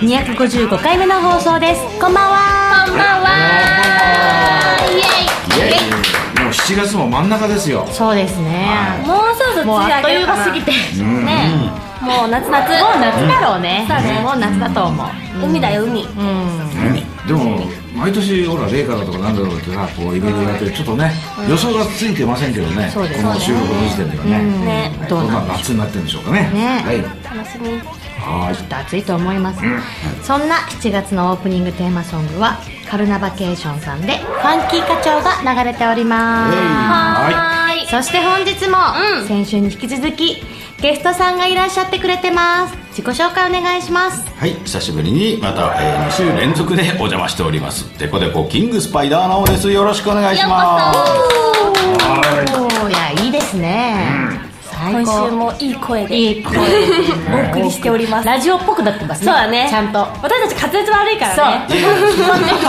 255回目の放送です。こんばんは。こんばんは。イエイ。イエイ。もう7月も真ん中ですよ。そうですね。もうそろそろもう梅雨あっといぎて。ね。もう夏夏もう夏だろうね。そうね。もう夏だと思う。海だよ海。うん。でも毎年ほら麗華だとかなんだろうってさこういろいろやってちょっとね予想がついてませんけどねこの収録の時点ではね。ね。どんな夏になってるんでしょうかね。ね。はい。楽しみ。はきっと暑いと思います、そんな7月のオープニングテーマソングはカルナバケーションさんで「ファンキー課長」が流れております。はーい。そして本日も、先週に引き続きゲストさんがいらっしゃってくれてます自己紹介お願いします。はい、久しぶりにまた、え2週連続でお邪魔しております。デコデコキングスパイダーなおです。よろしくお願いします。おーいやいいですね、最今高。週もいい声でいい声でお送りしております。ラジオっぽくなってます。ねそうだね。ちゃんと。私たち滑舌悪いかそう。らね基本的に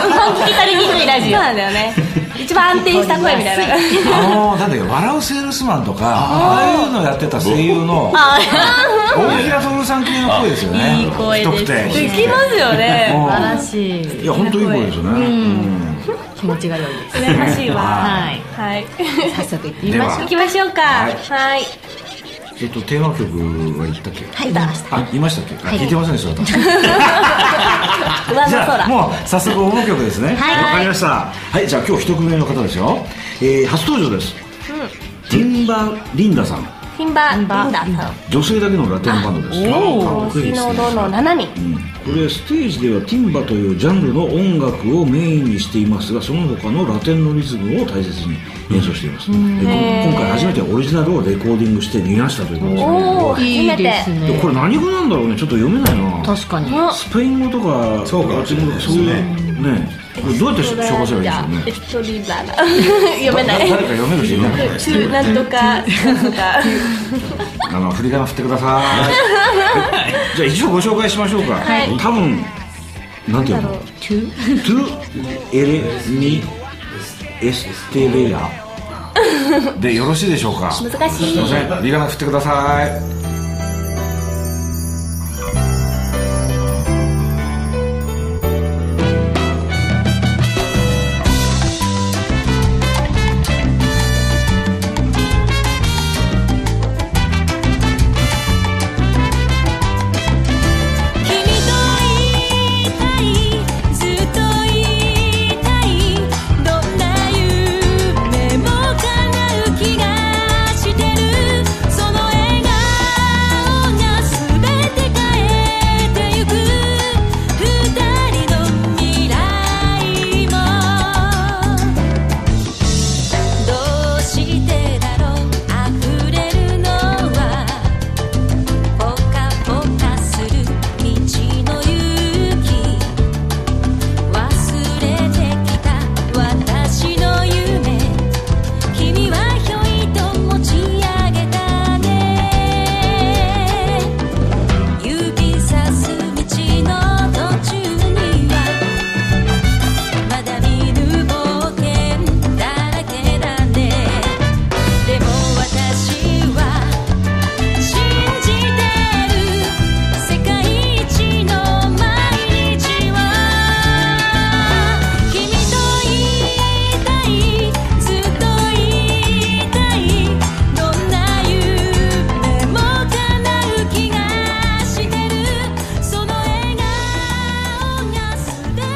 聞き取りにくいラジオそうなんだよね。一番安定した声みたいな。あのなんだっけ笑うセールスマンとかああいうのやってた声優の 大平徹さん系の声ですよね。いい声でできますよね。うん。素晴らしい。いや本当いい声ですよね。うん。気持ちが良いです。羨ましいわ。はい。はい。早速行ってみましょう行きましょうかはいえっとテーマ曲は言ったっけ？はい出ました。あ言いましたっけ？あ聞いてませんでした私 じゃあもう早速応募曲ですね。はい。わかりました。はいじゃあ今日一組目の方ですよ。えー初登場です。ティンバリンダさんティンバーリンダーさん。女性だけのラテンバンドです星ですね。のどの7人。うん。これステージではティンバというジャンルの音楽をメインにしていますがその他のラテンのリズムを大切に演奏しています、でこ今回初めてオリジナルをレコーディングして見ましたということで。すねおお初めて。これ何語なんだろうね。ちょっと読めないな。確かに。スペイン語とかそうかそういうねどうやって紹介すればいいんでしょうね。エクトリバラ。読めない。誰か読める人いないなんとかなんとか。あの振り仮名振ってください。じゃあ一応ご紹介しましょうか、はい。多分なんていうの？トゥトゥエレミエステレア。でよろしいでしょうか？難しい。すいません。振り仮名振ってください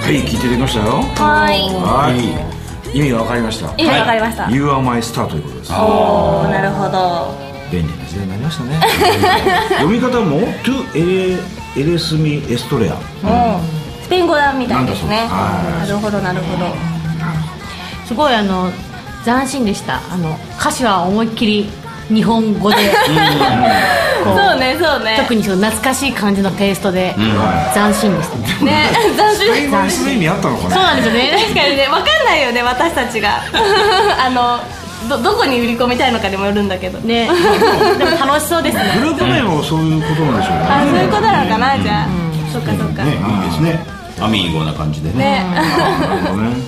はい聞いてきましたよ。はい。はい。意味が分かりました。意味わかりました。You are my star ということです。おおなるほど。便利な時代になりましたね。読み方も To エレエレスミエストレアスペイン語だみたいですね。なるほどなるほど。すごいあの斬新でした。あの歌詞は思いっきり日本語で。こうそうねそうね。特にその懐かしい感じのテイストで斬新でしたね。ね斬新。スペイン語にする意味あったのかそうねなんですよね。確かにね分かんないよね私たちが。あのどどこに売り込みたいのかにもよるんだけど。ね。でも楽しそうですね。グループ名もそういうことなんでしょうね。あそういうことなのかなじゃあ。そっかそっか。ねいいですね。アミーゴな感じでね。ね。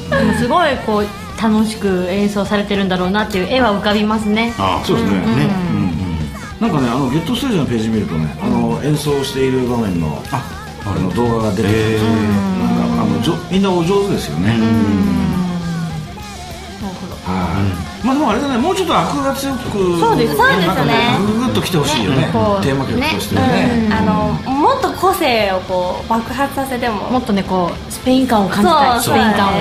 ね。でもすごいこう楽しく演奏されてるんだろうなっていう絵は浮かびますね。あそうですね。ね。なんかねあのゲットステージのページ見るとね、あの演奏している場面のあの動画が出てきて、なんかあのじょみんなお上手ですよね。はい。まあでもあれだね、もうちょっとアクが強く、そうです。そうですね。なんかググッと来てほしいよね。テーマ曲としてはね。ね。あのもっと個性をこう爆発させても。もっとねこうスペイン感を感じたい。スそうペイン感を。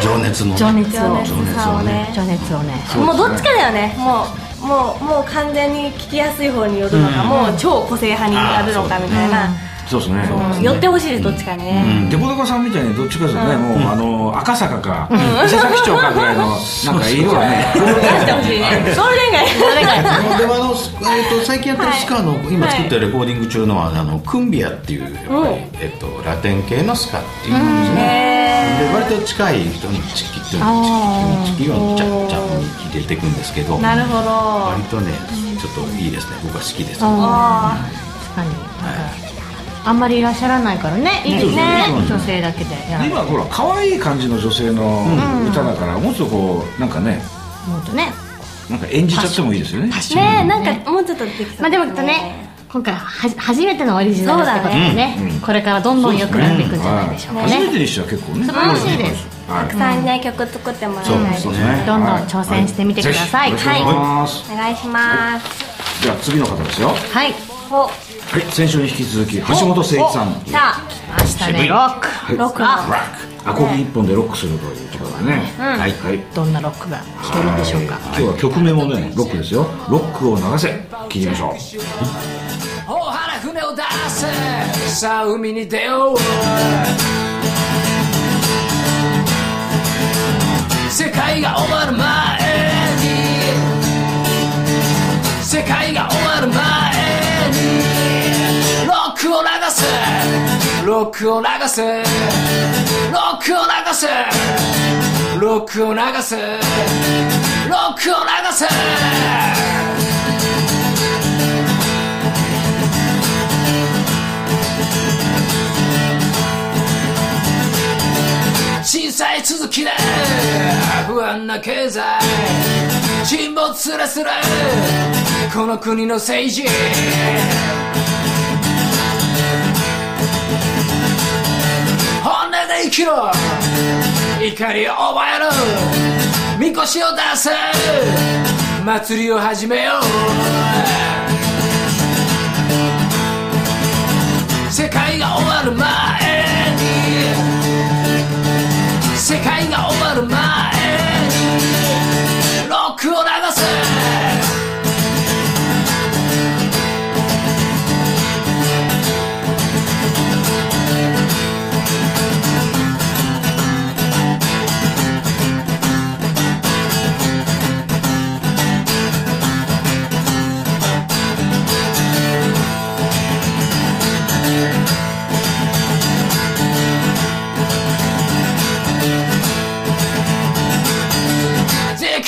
情熱のね。情熱を情熱さをね。情熱をね。もうどっちかだよね。もうもうもう完全に聞きやすい方によるのか、もう超個性派になるのかみたいな、そうですね。うん。寄ってほしいですどっちかにね、デコデコさんみたいにどっちかですよね、もうあの赤坂か伊勢崎町かぐらいの なんか色はね。出してほしいね。それ以外それ以外でもあの、えっと最近やってるスカの、今作ってるレコーディング中のはあのクンビアっていうえっとラテン系のスカっていうんですね、で割と近い人にチキっていうのチキチキをチャッチャッに入れていくんですけどなるほど。割とねちょっといいですね。僕は好きです、あ確かに。なんかあんまりいらっしゃらないからね。いいですね。女性だけで今ほら可愛い感じの女性の歌だから、もうちょっとこうなんかね。もっとね。なんか演じちゃってもいいですよね。ーねえなんかもうちょっとできそうまあでもきっとね今回はは初めてのオリジナルってことでね。これからどんどん良くなっていくんじゃないでしょうかね。初めてにしては結構ね。素晴らしいです。はい。たくさんね曲作ってもらいたいですね。どんどん挑戦してみてくださいはいします。お願いしますじゃあ次の方ですよ。ははいおい、先週に引き続き橋本誠一さん。さあ明日ねロックロックのアコギ一本でロックするということでね。はいはい。どんなロックが聴けるんでしょうか今日は曲名もねロックですよ。ロックを流せ。聞いてみましょう。大原船を出せさあ海に出よう世界が終わる前に世界が終わる前にロッックを流せロックを流せロックを流せロックを流せロックを流せ小さい続きで不安な経済。沈没すらすら。この国の政治。生きろ。怒りを覚えろ。みこしを出せ。祭りを始めよう。世界が終わる前に。世界が終わる前に。ロックを流せ。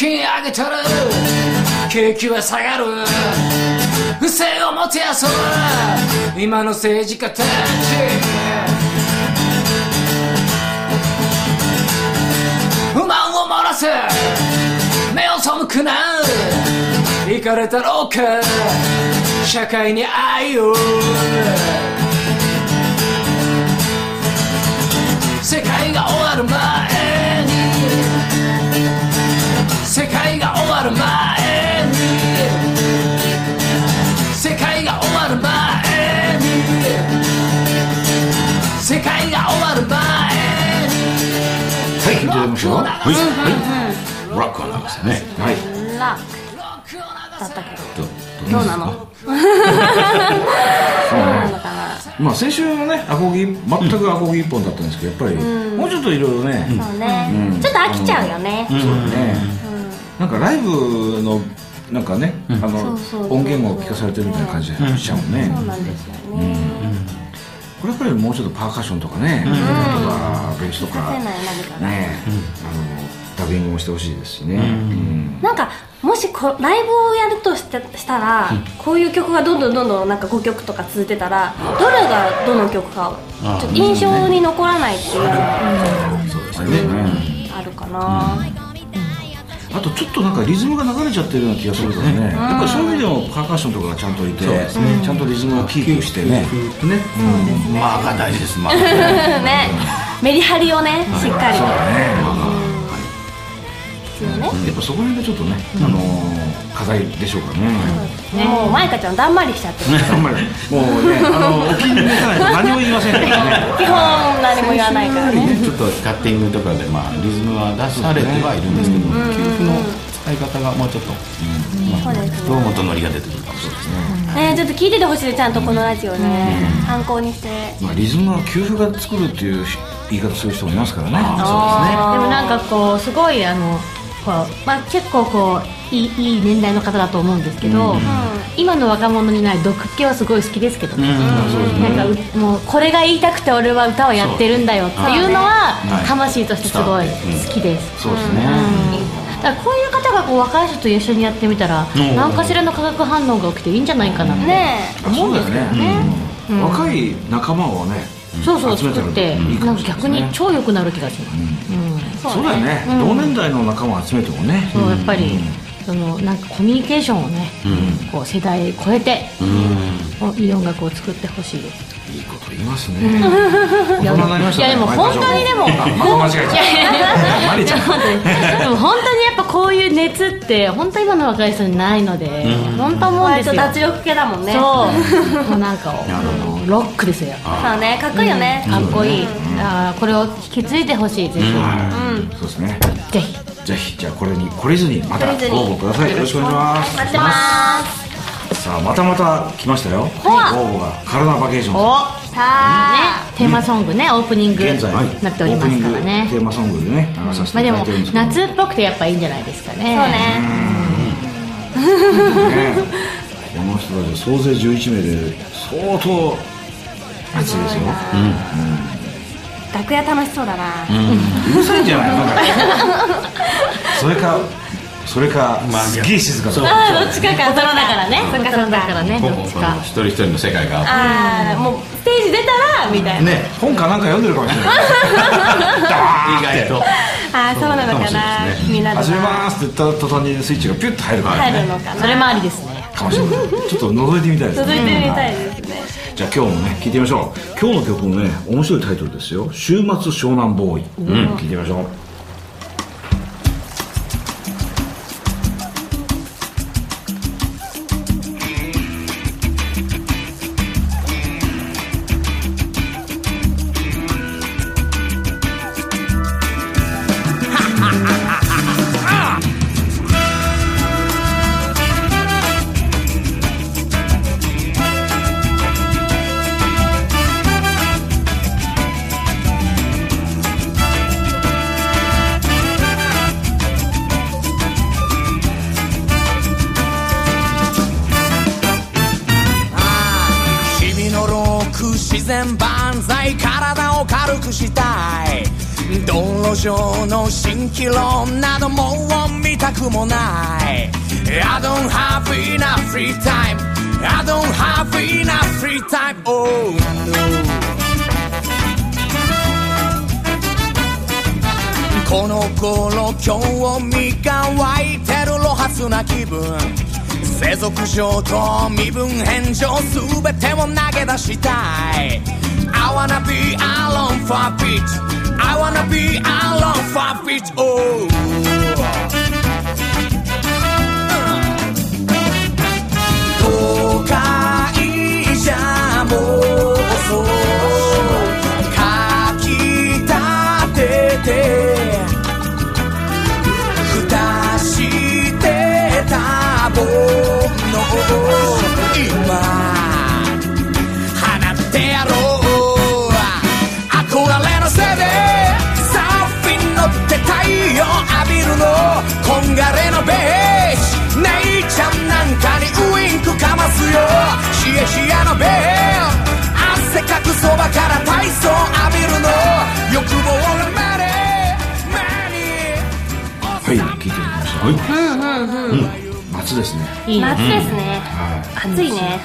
金上げたら景気は下がる。不正をもてあそぶ。今の政治家たち。不満を漏らせ目を背くな行かれたろうか社会に愛を。世界が終わる前。しょう。はい。はいロックを流せね。はい。ラック。だったけどどうなの？どうなのかな？まあ先週のねアコギ全くアコギ一本だったんですけどやっぱりもうちょっといろいろね。そうね。ちょっと飽きちゃうよね。そうだね。なんかライブのなんかね、あのそうそう音源を聞かされてるみたいな感じでしちゃうもんね。そうなんですよねこれやっぱりもうちょっとパーカッションとかね、ギターとかベースとかね、あのダビングもしてほしいですしね。うん。なんかもしこライブをやるとしてしたら、こういう曲がどんどんどんどんなんか5曲とか続いてたらどれがどの曲かちょっと印象に残らないっていうのがあるかな、あとちょっとなんかリズムが流れちゃってるような気がするからね、やっぱりそういう意味でもパーカッションとかがちゃんといて、ちゃんとリズムをキープしてね、ね。まあが大事ですまあ ね。メリハリをねしっかりと。そうだね、必要ね。やっぱそこら辺がちょっとね、あのー課題でしょうかね。もうマイカちゃんだんまりしちゃって。るあんまり。もうね、あのお気に召さないと何も言いませんからね。基本何も言わないからね。ちょっとカッティングとかでまあリズムは出されてはいるんですけど給付の使い方がもうちょっとそうですどう元ノリが出てくるかもしれないですね。ねちょっと聞いててほしいでちゃんとこのラジオね。参考にして。まあリズムは給付が作るっていう言い方する人もいますからね。でもなんかこうすごいあのこう、まあ、結構こういいいい年代の方だと思うんですけど、今の若者にない毒気はすごい好きですけどね、なんかうもうこれが言いたくて俺は歌をやってるんだよっていうのは魂としてすごい好きです、そうですね。だからこういう方がこう若い人と一緒にやってみたら何かしらの化学反応が起きていいんじゃないかなって、ね思うんですね。うん。若い仲間をね、そうそう集めてる。作って。なんか逆に超良くなる気がします、そうだよね。同年代の仲間を集めてもね。そうやっぱり、そのなんかコミュニケーションをね、こう世代超えて、いい音楽を作ってほしいです。いいこと言いますね。大人になりましたね。いやでも本当にでも間違えた。マリちゃん。でも本当にやっぱこういう熱って本当今の若い人にないので、本当思うんで脱力系だもんね。そう。なんかあのロックですよ。そうねかっこいいよね。かっこいい、あーこれを引き継いでほしいぜひ、そうですね。ぜひ。ぜひ。じゃあこれに懲りずにまたご応募ください。よろしくお願いします。待ってます。さあまたまた来ましたよ。応募がカラナバケーション。おさあ。ねテーマソングねオープニング現在になっておりますからオープニングねテーマソングでね流させていまあでもただいてるんですけど。夏っぽくてやっぱいいんじゃないですかね。そうね。ね。この人たち総勢11名で相当熱いですよ。楽屋楽しそうだな。うるさいん。じゃないのそれかそれかすっげえ静かだどっちかか大人だからねそっかそっか大人だからねどっちか一人一人の世界があっああもうステージ出たらみたいな、てね本かなん。か読ん。でるかもしれない意外とああそうなのかなみん。なで始めますって言った途端にスイッチがピュッと入るから入るねのかなそれもありですねかもしれないちょっと覗いてみたいです続いてみねたいですねじゃあ今日もね聞いてみましょう。今日の曲もね面白いタイトルですよ「週末湘南ボーイ」うん。聞いてみましょう道路上の蜃気楼などもう見たくもない I don't have enough free time I don't have enough free time Oh no この頃興味が湧いてる露発な気分世俗上と身分返上全てを投げ出したい I wanna be alone for a bit I wanna be a five feet tall. 冷え冷えのベー汗かくそばから体操浴びるの欲望が目に目にはい聞いてみましたはいうん夏ですね。いいね。夏ですね、暑いね。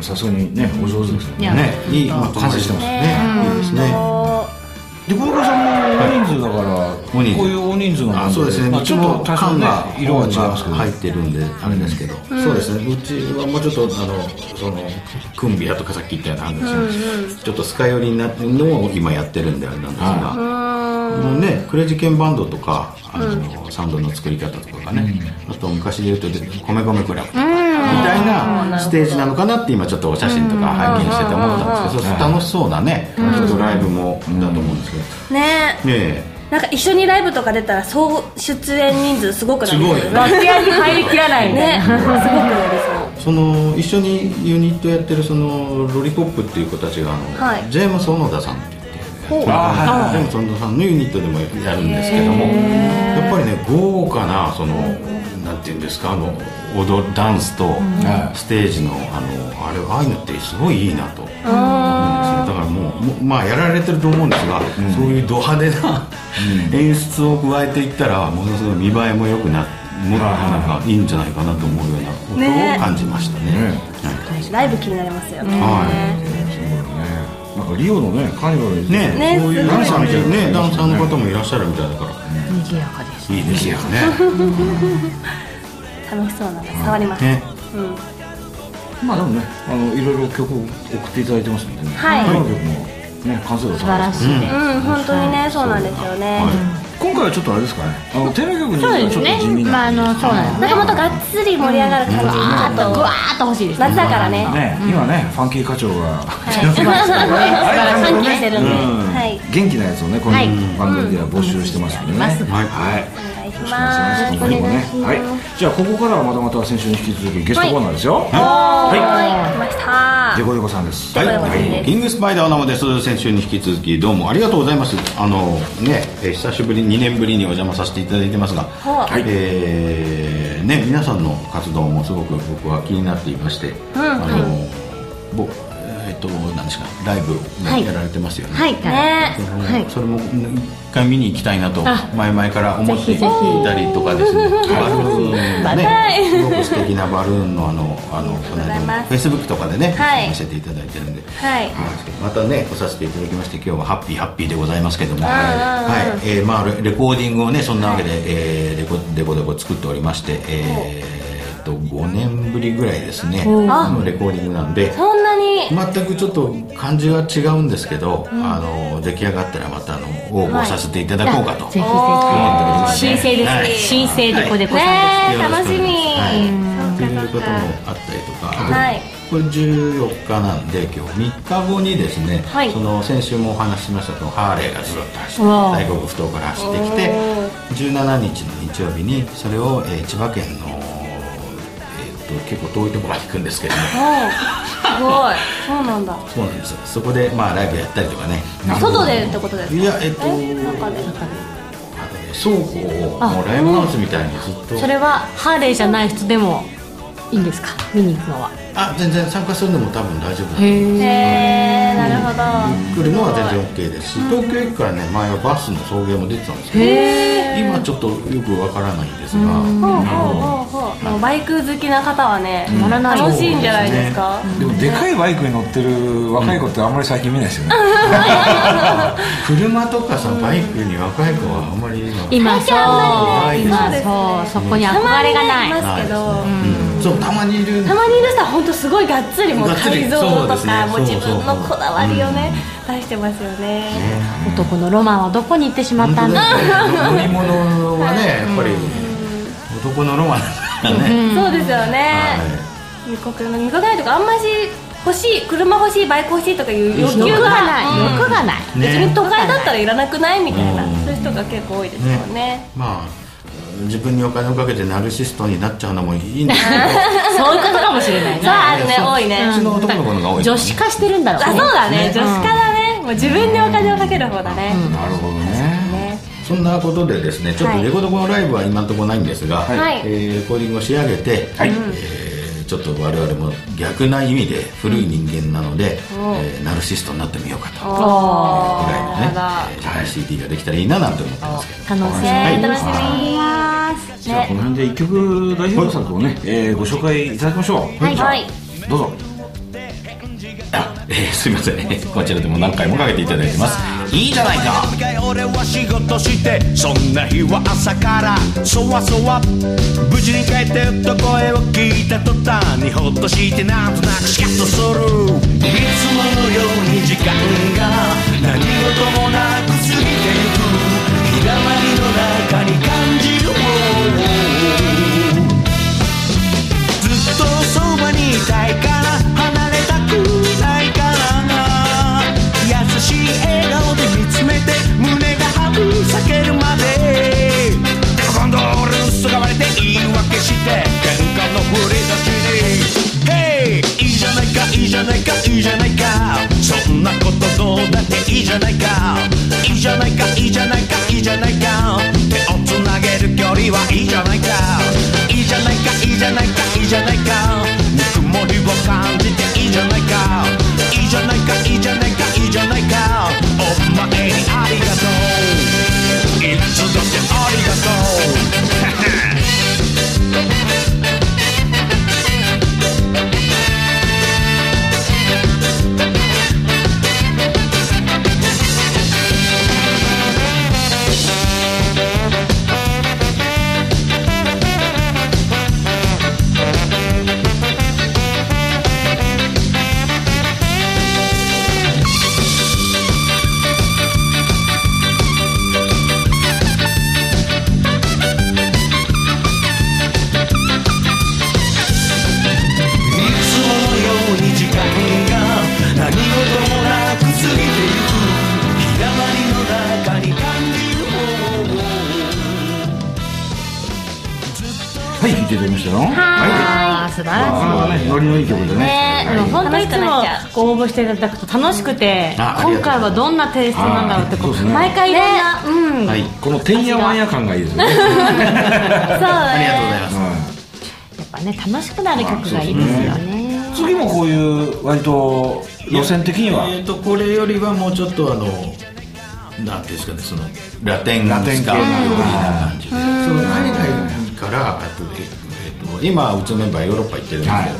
さすがにねお上手ですよね。いい完成してますね。いいですね。こで小岡さんも大人数だから、大人数。こういう大人数のあそうですね、まあ、うちも多少ね缶が色は違いますけど。入ってるんであれですけど、そうですね。うちはもうちょっとあのそのクンビアとかさっき言ったような話、ちょっとスカ寄りになってるのを今やってるんであれなんですが、もうねクレジケンバンドとかあの、サウンドの作り方とかがね、あと昔で言うと米米クラブ。とか、みたいなステージなのかなって今ちょっとお写真とか拝見してて思ったんですけど、楽しそうなね、きっとライブもだと思うんですけど、ね。ねえ。なんか一緒にライブとか出たら総出演人数すごくなりそうすごい。楽屋に入りきらないね。なすごくなりそうその一緒にユニットやってるそのロリポップっていう子たちがあの、はい。ジェームス小野田さんって言ってジェームス小野田さんのユニットでもやるんですけどもやっぱりね豪華なそのなんていうんですかあの踊るダンスとステージのあのあれああいうのってすごいいいなと。思うんですよだからもうまあやられてると思うんですが、そういうド派手な演出を加えていったらものすごい見栄えも良くなもなんかいいんじゃないかなと思うようなことね。を感じましたね。はい。ライブ気になりますよね。はなんかリオのねカーニバルいね。ねそういうダンサーみたい。なねダンサーの方もいらっしゃるみたいだから。賑やかです。いいですよね。楽しそうなの触ります。ね。うん。まあでもねあのいろいろ曲を送っていただいてますんでね。はい。どの曲もね完成度素晴らしいうん。本当にねそうなんですよね今回はちょっとあれですかね。あのテレビ局にそうはちょっと地味なまああのそうなんです。ねなんかもっとがっつり盛り上がる感じあとグワーッと欲しいですね。夏だからねね今ねファンキー課長がはい。素晴らしいね歓喜してるんで。元気なやつをねこのはい番組では募集してますんでねうんはい。はいお願いしお願ます。いします今後もねはい。じゃあここからはまたまた先週に引き続きゲストコーナーですよ。はい。は来ました。い。デコデコさんです。はい、さんです。キングスパイダー生です先週に引き続きどうも。ありがとうございます。あのね、えー久しぶり2年ぶりにお邪魔させていただいてますが、はい。えーね、皆さんの活動もすごく僕は気になっていまして、あの僕えっ、と何ですかライブやられてますよね、はい。はい。それもうん一回見に行きたいなとあ。前々から思っていたりとかですね。バルーンはね。いすごく素敵なバルーンのあのあのこの間フェイスブックとかでね、はい。見せていただいてるんで。はい。またね来させていただきまして今日はハッピーハッピーでございますけども、はい。えーまあ、レレコーディングをねそんなわけで、えーレコデコデコ作っておりまして、えーっと5年ぶりぐらいですね。のレコーディングなんで。そんなに。全くちょっと感じは違うんですけど、あの出来上がったらまたあの応募させていただこうかと、ぜひぜおーひ申請です、はい。申請でこでこさんねよろしくお願いします。楽しみ。はい、っていうこともあったりとか、はい。これ14日なんで今日3日後にですね、はい。その先週もお話ししましたけどハーレーがずっと走って大黒ふ頭から走ってきて17日の日曜日にそれを、えー千葉県の、えー、と結構遠いところまで行くんですけども。すごい。そうなんだ。そうなんですよ。そこでまあライブやったりとかね。外でってことですか？いやえっとえ中であのね倉庫をもうライブハウスみたいにずっと。それはハーレーじゃない人でもいいんですか？見に行くのは。あ全然参加するのも多分大丈夫だと思うへへええなるほど。来るのは全然 OK ですし東京駅からね前はバスの送迎も出てたんですけど今ちょっとよくわからないんですがほうほうほうほう。もうバイク好きな方はねらない楽しいんじゃないですか？でもでかいバイクに乗ってる若い子ってあんまり最近見ないですよね。車とかさバイクに若い子はあんまり今今そう。ですそう。そこに憧れがない。ますけど。うんそうたまにいる。たまにいる人は本当すごいがっつりもう改造とかもう自分のこだわりをね出してますよね。男のロマンはどこに行ってしまったんだ。乗り物はねやっぱり男のロマンだからねそうですよね。は二国の二国ないとかあんまし欲しい車欲しいバイク欲しいとかいう欲求欲ががない。うん。欲がない。ね。別に都会だったらいらなくないみたいな。うん。そういう人が結構多いですよね。いまあ自分にお金をかけてナルシストになっちゃうのもいいんですけど。そういうことかもしれないそうなあるね多いね。うちの男の子のが多い女子化してるんだろう。あねそうだね。ね女子化だね。もう自分にお金をかける方だね。なるほどね。ね。そんなことでですねちょっとはい。レコードコのライブは今のところないんですが、はい。えーレコーディングを仕上げて、えーちょっと我々も逆な意味で古い人間なので、えーナルシストになってみようかと。おぐらいのねえー CD ができたらいいななんて思ってますけど。楽しみね楽しみ。にますじゃあこの辺で一曲代表作をね、えーご紹介いただきましょう。はい。はい。どうぞ。あ、えーすいません。こちらでも何回もかけていただいてます、いいじゃないか。俺は仕事してそんな日は朝からそわそわ。無事に帰ってと声を聞いた途端にほっとしてなんとなくシカッとする。いつものように時間が何事もない応募していただくと楽しくて、今回はどんなテイストなんだろうってこうあーそうですね。毎回いろんな、うん、はい。このてんやわんや感がいいですよね。そうありがとうございます。やっぱね楽しくなる曲がいいですよね。次もこういう割と路線的には？えー、とこれよりはもうちょっとあのなんていうんですかねそのラテンラテン系。スカ寄りな感じでその海外からあと,、ええー、と今うちのメンバーヨーロッパ行ってるんですけど、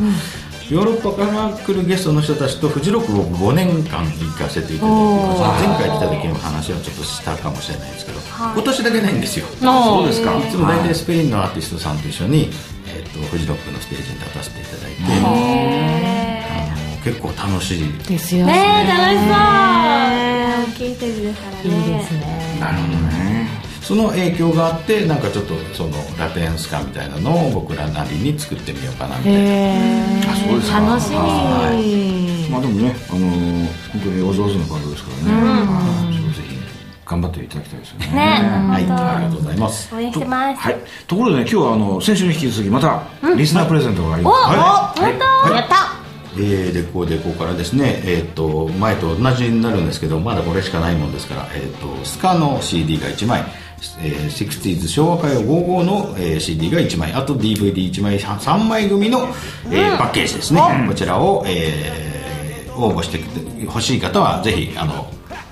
ヨーロッパから来るゲストの人たちとフジロックを5年間行かせていただいて前回来た時の話はちょっとしたかもしれないですけど、今年だけないんですよ。そうですか？い。つも大体スペインのアーティストさんと一緒に、えー、とフジロックのステージに立たせていただいてあの結構楽しいですよね。え楽しそう。ね大きいステージですからね。いいですね。なるほどねその影響があってなんかちょっとそのラテンスカみたいなのを僕らなりに作ってみようかなみたいな、へあそうですか。ー楽しみ。まあでもね、あのー本当にお上手なバンドですからね、はい。ぜひ頑張っていただきたいですよね。ねはい、本ありがとうございます。当応援してます。はい、ところでね、今日はあの先週に引き続きまたリスナープレゼントがありおます。お本当？やった。えー、レコーデコからですね、えー、と前と同じになるんですけどまだこれしかないもんですから、えー、とスカの CD が1枚、えー、60s 昭和歌謡55の、えー CD が1枚あと DVD1 枚3枚組の、えーパッケージですね、こちらを、えー応募してほしい方はぜひあの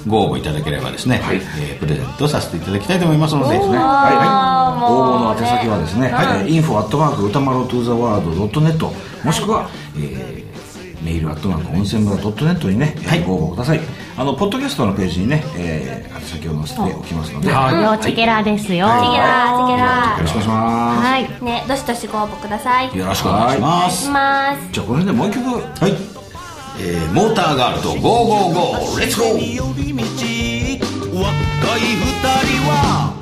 ご応募いただければですね、えープレゼントさせていただきたいと思いますので、はい、はい、応募の宛先はですね、はい、info アットマーク歌丸 to the world .net もしくは、えーメールアットマーク温泉村 .net にね、はい、ご応募くださいあのポッドキャストのページにね、えー、宛先を載せておきますので、よよチェケラですよ。チェケラチェケラ。ろしくお願いしまはい。ねどしどしご応募ください。よろしくお願いします。します。すじゃあこの辺でもう一曲。はい、えーモーターガールとゴーゴーゴー。レッツゴー若い二人は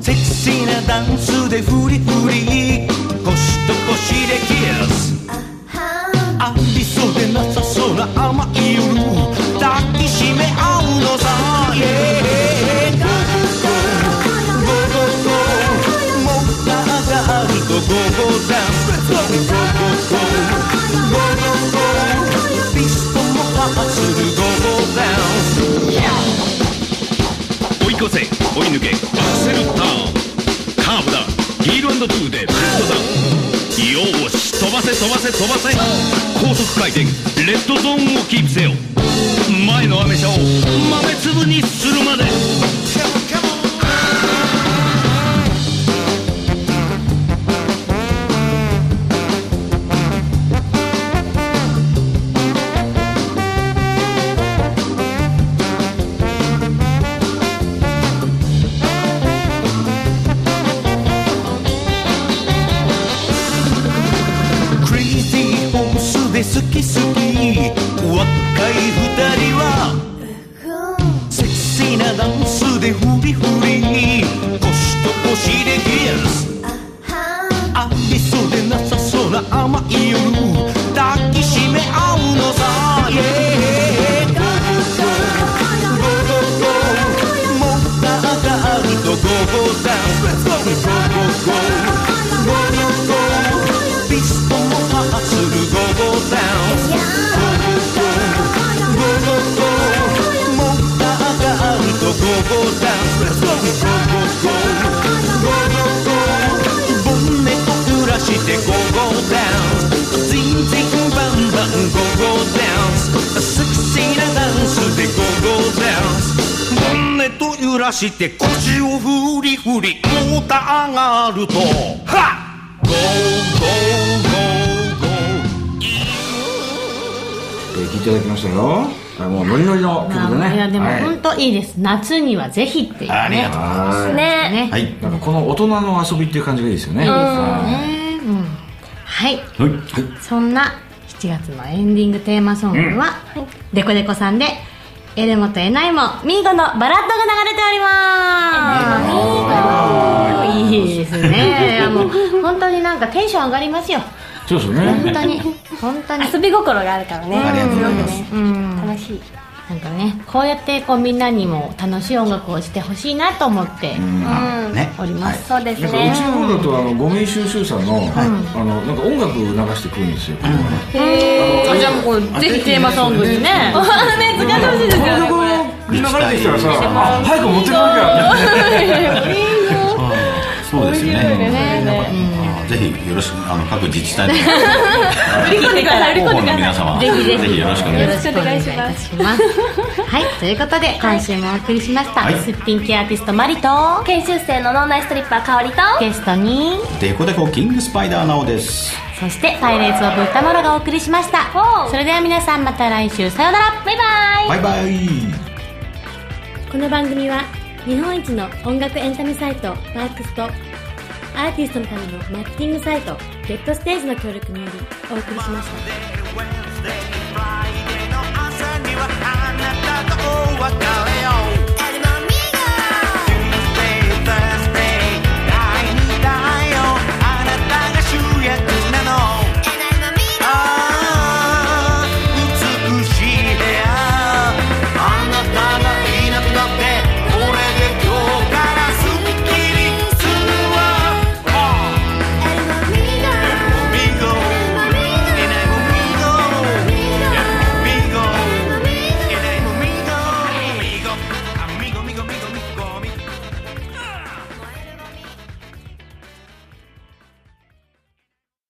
セクシーなダンスでフリフリ。腰と腰でキス。ありそうでなさそうな甘い夜追い越せ追い抜け。アクセルターン。カーブだ。ヒールトゥーで。レッドダウンよーし。飛ばせ飛ばせ飛ばせ。高速回転。レッドゾーンをキープせよ。前のアメ車を豆粒にするまで。ット揺らして腰をフリフリもた上がると。はっ！Go go go go えー。聞いていただきましたよ。あもうノリノリの曲でね。いやでもはい。本当いいです、夏にはぜひっていう。ねありがとうございます。はいね。ねはい。なんかこの大人の遊びっていう感じがいいですよね。ね。うん。はい。はい。そんな7月のエンディングテーマソングは、デコデコさんでエルモとエナイモミーゴのバラッドが流れております。いいですね。もう本当になんかテンション上がりますよ。そうですよね。本当に。本当に。遊び心があるからね。ありがとうございます。うん。ね楽しいなんかねこうやってこうみんなにも楽しい音楽をしてほしいなと思ってうん。ね。おります、そうですなんかうねちの方だとあのゴミ収集車の,、あのなんか音楽流してくるんですよ、あじゃあもうぜひテーマソングにね。ね使ってほしいですよねこれ。流れてきたらさあ早く持ってかなきゃ。そうですよね。あぜひよろしくあの各自治体の広報の皆様ぜひぜひよろしくお願いします。はいということで今週もお送りしました、はい。すっぴん系アーティストマリと研修生の脳内ストリッパー香りとゲストにデコデコキングスパイダーなおです。そしてパイレーツオブ歌丸がお送りしました。それでは皆さんまた来週。さようなら。バイバイ。バイバイ。この番組は日本一の音楽エンタメサイトマークスとアーティストのためのマッティングサイトゲットステージの協力によりお送りしました「